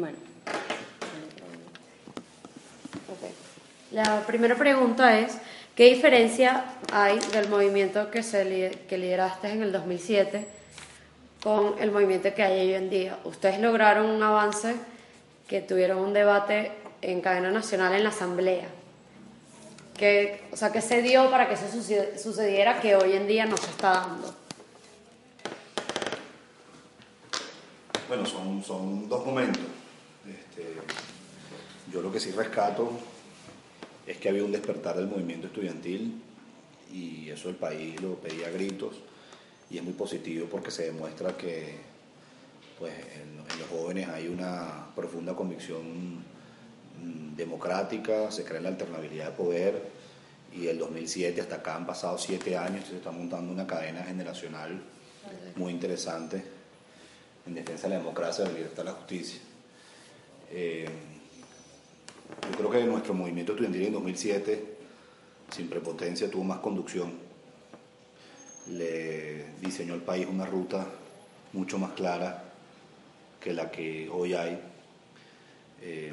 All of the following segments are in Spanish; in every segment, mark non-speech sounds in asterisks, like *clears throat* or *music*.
Bueno. La primera pregunta es, ¿qué diferencia hay del movimiento que, se, que lideraste en el 2007 con el movimiento que hay hoy en día? Ustedes lograron un avance que tuvieron un debate en cadena nacional en la asamblea. Que, o sea, ¿qué se dio para que eso sucediera que hoy en día no se está dando? Bueno, son, son dos momentos. Este, yo lo que sí rescato es que había un despertar del movimiento estudiantil y eso el país lo pedía a gritos y es muy positivo porque se demuestra que pues, en, los jóvenes hay una profunda convicción mm, democrática, se cree en la alternabilidad de poder y el 2007 hasta acá han pasado siete años, se está montando una cadena generacional muy interesante en defensa de la democracia, de la libertad y la justicia. Eh, yo creo que nuestro movimiento estudiantil en 2007, sin prepotencia, tuvo más conducción. Le diseñó al país una ruta mucho más clara que la que hoy hay. Eh,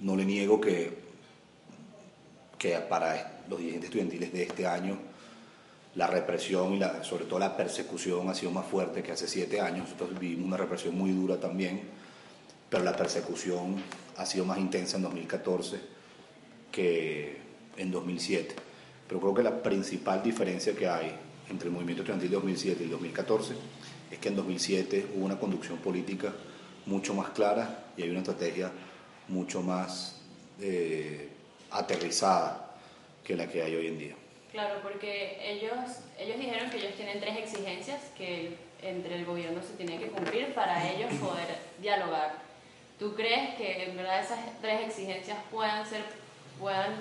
no le niego que, que para los dirigentes estudiantiles de este año la represión y la, sobre todo la persecución ha sido más fuerte que hace siete años. Nosotros vivimos una represión muy dura también, pero la persecución ha sido más intensa en 2014 que en 2007. Pero creo que la principal diferencia que hay entre el movimiento estudiantil de 2007 y 2014 es que en 2007 hubo una conducción política mucho más clara y hay una estrategia mucho más eh, aterrizada que la que hay hoy en día. Claro, porque ellos, ellos dijeron que ellos tienen tres exigencias que entre el gobierno se tiene que cumplir para ellos poder dialogar ¿Tú crees que en verdad esas tres exigencias puedan ser puedan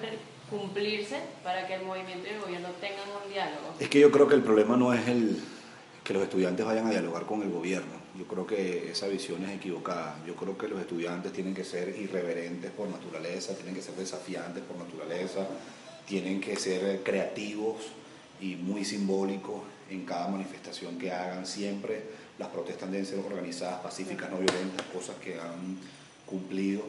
cumplirse para que el movimiento y el gobierno tengan un diálogo? Es que yo creo que el problema no es el que los estudiantes vayan a dialogar con el gobierno. Yo creo que esa visión es equivocada. Yo creo que los estudiantes tienen que ser irreverentes por naturaleza, tienen que ser desafiantes por naturaleza, tienen que ser creativos y muy simbólicos en cada manifestación que hagan siempre las protestas deben ser organizadas, pacíficas, no violentas, cosas que han cumplido,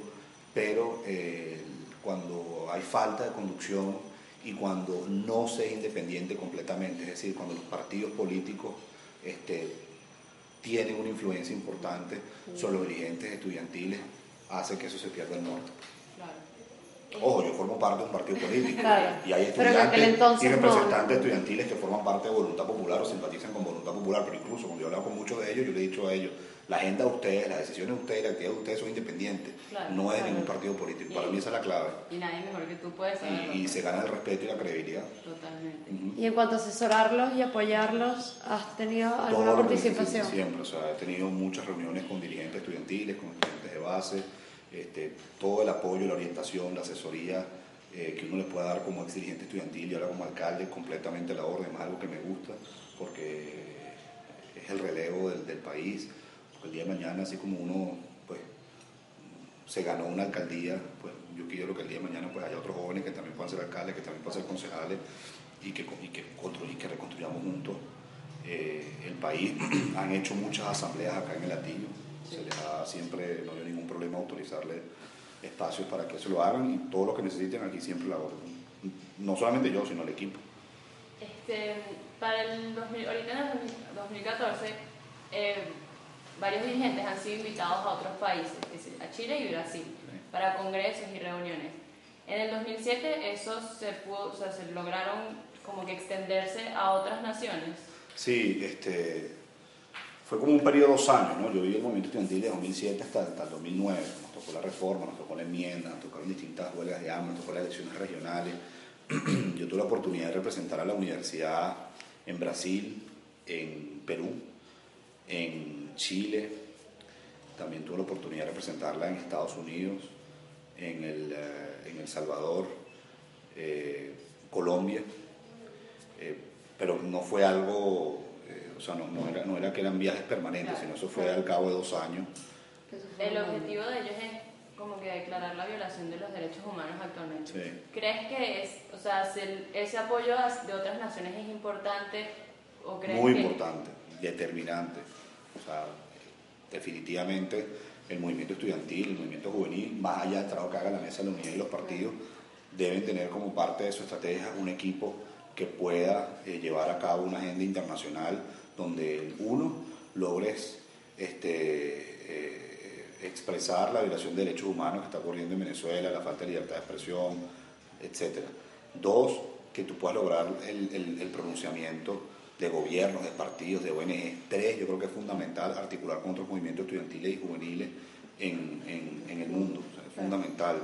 pero eh, cuando hay falta de conducción y cuando no se es independiente completamente, es decir, cuando los partidos políticos este, tienen una influencia importante sobre los dirigentes estudiantiles, hace que eso se pierda el norte. Ojo, yo formo parte de un partido político y hay estudiantes y representantes estudiantiles que forman parte de Voluntad Popular o simpatizan con Voluntad Popular, pero incluso cuando yo he hablado con muchos de ellos, yo le he dicho a ellos, la agenda de ustedes, las decisiones de ustedes, la actividad de ustedes son independientes, no es de ningún partido político. Para mí esa es la clave. Y nadie mejor que tú puede saberlo. Y, se gana el respeto y la credibilidad. Totalmente. Y en cuanto a asesorarlos y apoyarlos, ¿has tenido alguna participación? Siempre, o sea, he tenido muchas reuniones con dirigentes estudiantiles, con estudiantes de base este, todo el apoyo, la orientación, la asesoría eh, que uno le pueda dar como ex dirigente estudiantil y ahora como alcalde, completamente la orden, es algo que me gusta, porque es el relevo del, país, el día de mañana, así como uno pues, se ganó una alcaldía, pues yo quiero que el día de mañana pues, haya otros jóvenes que también puedan ser alcaldes, que también puedan ser concejales y que, y que reconstruyamos juntos eh, el país. *clears throat* Han hecho muchas asambleas acá en el Latino se les da siempre, no hay ningún problema autorizarle espacios para que se lo hagan y todo lo que necesiten aquí siempre la orden. No solamente yo, sino el equipo. Este, para el 2000, ahorita en el 2014, eh, varios dirigentes han sido invitados a otros países, a Chile y Brasil, para congresos y reuniones. En el 2007 esos se, pudo, o sea, se lograron como que extenderse a otras naciones. Sí, este, fue como un periodo de dos años, ¿no? Yo viví el movimiento estudiantil de 2007 hasta, hasta el 2009, nos tocó la reforma, nos tocó la enmienda, nos tocaron distintas huelgas de hambre, nos tocó las elecciones regionales. *clears throat* Yo tuve la oportunidad de representar a la universidad en Brasil, en Perú, en Chile, también tuve la oportunidad de representarla en Estados Unidos, en El, eh, en el Salvador, eh, Colombia, eh, pero no fue algo sea, no, no, era, no era que eran viajes permanentes, sino eso fue al cabo de dos años. El objetivo de ellos es como que declarar la violación de los derechos humanos actualmente. ¿Crees que es, o sea, ese apoyo de otras naciones es importante? Muy importante, determinante. O sea, definitivamente el movimiento estudiantil, el movimiento juvenil, más allá del trabajo que haga la mesa de la unidad y los partidos, deben tener como parte de su estrategia un equipo que pueda eh, llevar a cabo una agenda internacional donde uno logres este, eh, expresar la violación de derechos humanos que está ocurriendo en Venezuela, la falta de libertad de expresión, etc. Dos, que tú puedas lograr el, el, pronunciamiento de gobiernos, de partidos, de ONG. Tres, yo creo que es fundamental articular con otros movimientos estudiantiles y juveniles en, en, en el mundo. es fundamental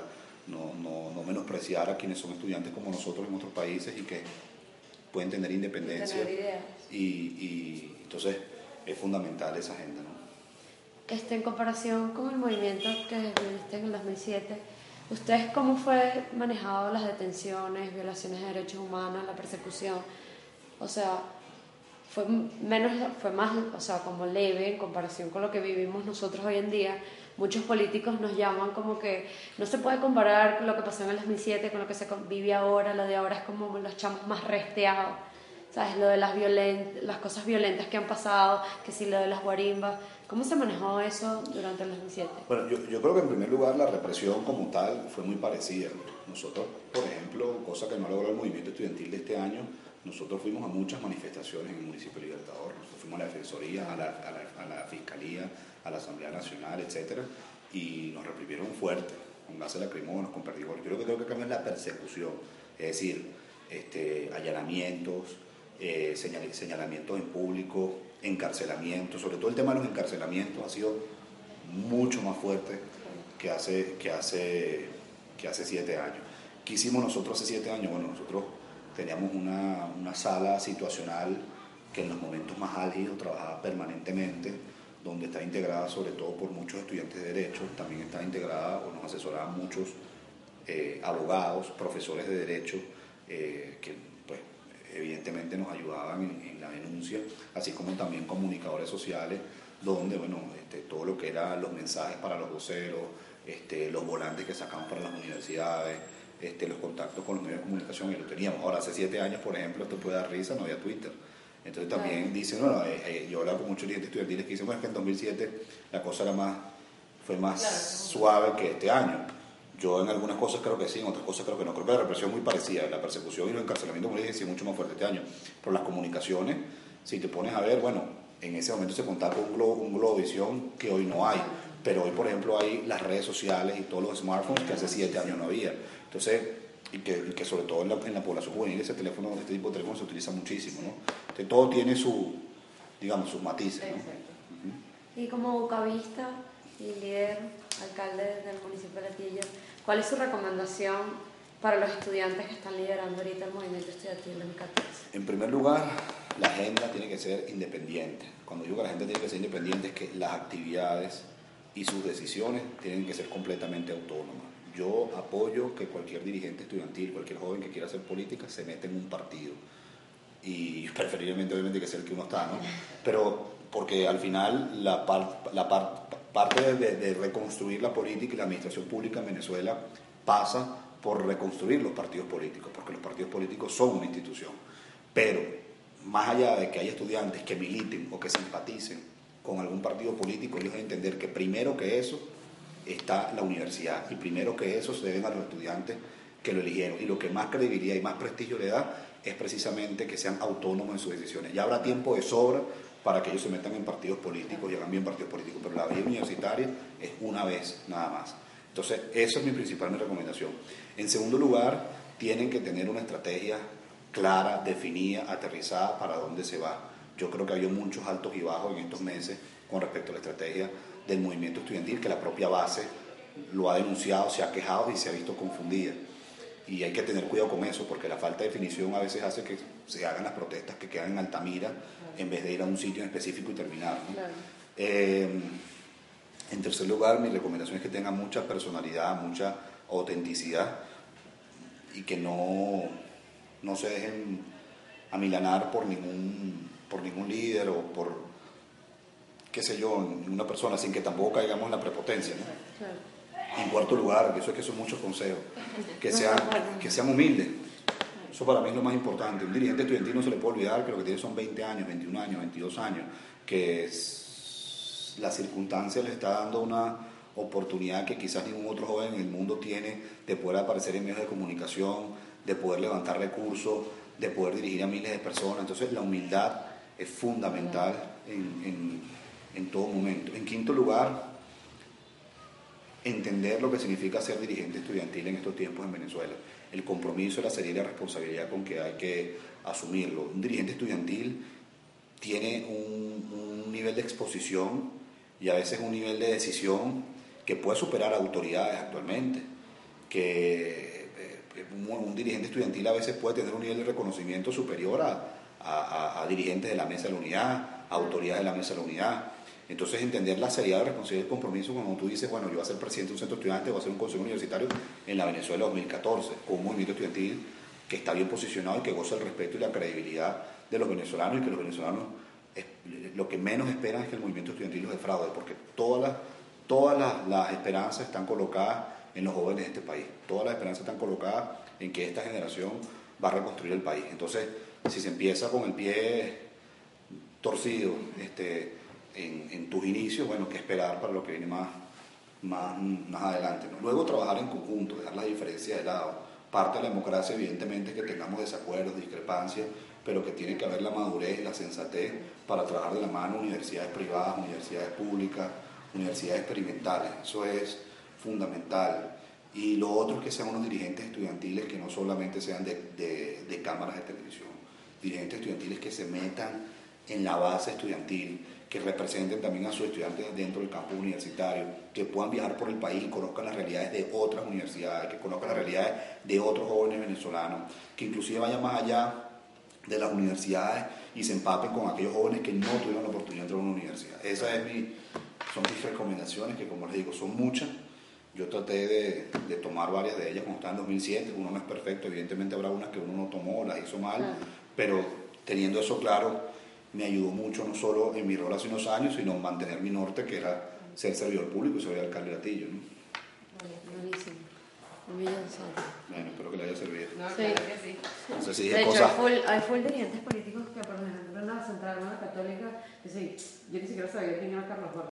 no, no, no, menospreciar a quienes son estudiantes como nosotros en otros países y que pueden tener independencia. y, y, entonces es fundamental esa agenda. ¿no? Este, en comparación con el movimiento que viviste en el 2007, ¿ustedes cómo fue manejado las detenciones, violaciones de derechos humanos, la persecución? O sea, fue menos, fue más, o sea, como leve en comparación con lo que vivimos nosotros hoy en día. Muchos políticos nos llaman como que no se puede comparar lo que pasó en el 2007 con lo que se vive ahora, lo de ahora es como los chamos más resteados, ¿sabes? Lo de las, violent las cosas violentas que han pasado, que si lo de las guarimbas. ¿Cómo se manejó eso durante el 2007? Bueno, yo, yo creo que en primer lugar la represión como tal fue muy parecida. Nosotros, por ejemplo, cosa que no logró el movimiento estudiantil de este año, nosotros fuimos a muchas manifestaciones en el municipio de Libertador, nosotros fuimos a la Defensoría, a la, a la, Fiscalía, a la Asamblea Nacional, etcétera, y nos reprimieron fuerte, con gases lacrimógenos, con perdigones. Yo creo que creo que cambia la persecución, es decir, este, allanamientos, eh, señalamientos en público, encarcelamientos, sobre todo el tema de los encarcelamientos ha sido mucho más fuerte que hace, que hace, que hace siete años. ¿Qué hicimos nosotros hace siete años? Bueno, nosotros teníamos una, una sala situacional que en los momentos más álgidos trabajaba permanentemente, donde está integrada sobre todo por muchos estudiantes de Derecho, también está integrada o nos asesoraban muchos eh, abogados, profesores de Derecho, eh, que pues, evidentemente nos ayudaban en, la denuncia, así como también comunicadores sociales, donde bueno, este, todo lo que eran los mensajes para los voceros, este, los volantes que sacaban para las universidades, este, los contactos con los medios de comunicación y lo teníamos. Ahora, hace siete años, por ejemplo, esto puede dar risa, no había Twitter. Entonces también dicen, bueno, eh, eh, yo he hablado con muchos dirigentes estudiantiles que dicen, bueno, es que en 2007 la cosa era más, fue más suave que este año. Yo en algunas cosas creo que sí, en otras cosas creo que no. Creo que la represión es muy parecida, la persecución y los encarcelamientos, como les dije, sí mucho más fuerte este año. Pero las comunicaciones, si te pones a ver, bueno, en ese momento se contaba con un, globo, un globovisión que hoy no hay. Pero hoy, por ejemplo, hay las redes sociales y todos los smartphones que hace siete años no había. Entonces, y que, que sobre todo en la, en la, población juvenil ese teléfono, este tipo de teléfono se utiliza muchísimo, ¿no? Entonces, todo tiene su, digamos, sus matices, ¿no? Y como bucavista y líder, alcalde del municipio de Latillo, ¿cuál es su recomendación para los estudiantes que están liderando ahorita el movimiento estudiantil en 2014? En primer lugar, la agenda tiene que ser independiente. Cuando digo que la agenda tiene que ser independiente es que las actividades y sus decisiones tienen que ser completamente autónomas yo apoyo que cualquier dirigente estudiantil, cualquier joven que quiera hacer política, se meta en un partido. Y *laughs* preferiblemente, obviamente, que sea el que uno está, ¿no? Pero porque al final la, la parte de, reconstruir la política y la administración pública en Venezuela pasa por reconstruir los partidos políticos, porque los partidos políticos son una institución. Pero más allá de que haya estudiantes que militen o que simpaticen con algún partido político, ellos deben entender que primero que eso está la universidad. Y primero que eso se deben a los estudiantes que lo eligieron. Y lo que más credibilidad y más prestigio le da es precisamente que sean autónomos en sus decisiones. Ya habrá tiempo de sobra para que ellos se metan en partidos políticos y hagan bien partidos políticos, pero la vida universitaria es una vez nada más. Entonces, eso es mi principal recomendación. En segundo lugar, tienen que tener una estrategia clara, definida, aterrizada para dónde se va. Yo creo que ha habido muchos altos y bajos en estos meses con respecto a la estrategia del movimiento estudiantil, que la propia base lo ha denunciado, se ha quejado y se ha visto confundida. Y hay que tener cuidado con eso, porque la falta de definición a veces hace que se hagan las protestas que quedan en Altamira en vez de ir a un sitio en específico y terminar. Eh, en tercer lugar, mi recomendación es que tengan mucha personalidad, mucha autenticidad y que no, no se dejen amilanar por ningún, por ningún líder o por qué sé yo, en una persona sin que tampoco caigamos en la prepotencia. ¿no? En cuarto lugar, que eso es que son muchos consejos, que *laughs* sean, que sean humildes. Eso para mí es lo más importante. Un dirigente estudiantil no se le puede olvidar que lo que tiene son 20 años, 21 años, 22 años, que la circunstancia le está dando una, oportunidad que quizás ningún otro joven en el mundo tiene de poder aparecer en medios de comunicación, de poder levantar recursos, de poder dirigir a miles de personas. Entonces la humildad es fundamental en, en todo momento. En quinto lugar, entender lo que significa ser dirigente estudiantil en estos tiempos en Venezuela. El compromiso, la seriedad y la responsabilidad con que hay que asumirlo. Un dirigente estudiantil tiene un, un nivel de exposición y a veces un nivel de decisión que puede superar autoridades actualmente, que eh, un, dirigente estudiantil a veces puede tener un nivel de reconocimiento superior a, a, a dirigentes de la mesa de la unidad, a autoridades de la mesa de la unidad. Entonces, entender la seriedad, la responsabilidad el compromiso cuando tú dices, bueno, yo voy a ser presidente de un centro estudiante, voy a ser un consejo universitario en la Venezuela 2014, con un movimiento estudiantil que está bien posicionado y que goza el respeto y la credibilidad de los venezolanos y que los venezolanos lo que menos esperan es que el movimiento estudiantil los defraude, porque todas las, todas las esperanzas están colocadas en los jóvenes de este país, todas las esperanzas están colocadas en que esta generación va a reconstruir el país. Entonces, si se empieza con el pie torcido, este, en, tus inicios, bueno, qué esperar para lo que viene más, más, más adelante. Luego trabajar en conjunto, dejar las diferencias de lado. Parte de la democracia, evidentemente, que tengamos desacuerdos, discrepancias, pero que tiene que haber la madurez y la sensatez para trabajar de la mano universidades privadas, universidades públicas, universidades experimentales. Eso es fundamental. Y lo otro es que sean unos dirigentes estudiantiles que no solamente sean de cámaras de televisión, dirigentes estudiantiles que se metan en la base estudiantil, que representen también a sus estudiantes dentro del campo universitario, que puedan viajar por el país y conozcan las realidades de otras universidades, que conozcan las realidades de otros jóvenes venezolanos, que inclusive vayan más allá de las universidades y se empapen con aquellos jóvenes que no tuvieron la oportunidad de entrar a una universidad. Esas es son mis recomendaciones, que como les digo, son muchas. Yo traté de, de, tomar varias de ellas cuando estaba en 2007, uno no es perfecto, evidentemente habrá unas que uno no tomó, las hizo mal, pero teniendo eso claro, me ayudó mucho no solo en mi rol hace unos años, sino mantener mi norte, que era ser servidor público y ser alcalde de Latillo. ¿no? Buenísimo. Bueno, espero que le haya servido. No, claro que sí. No sé de hecho, cosas... hay, full, hay full dirigentes políticos que, por ejemplo, en la Central Católica, que sí, yo ni siquiera sabía quién era Carlos Borges.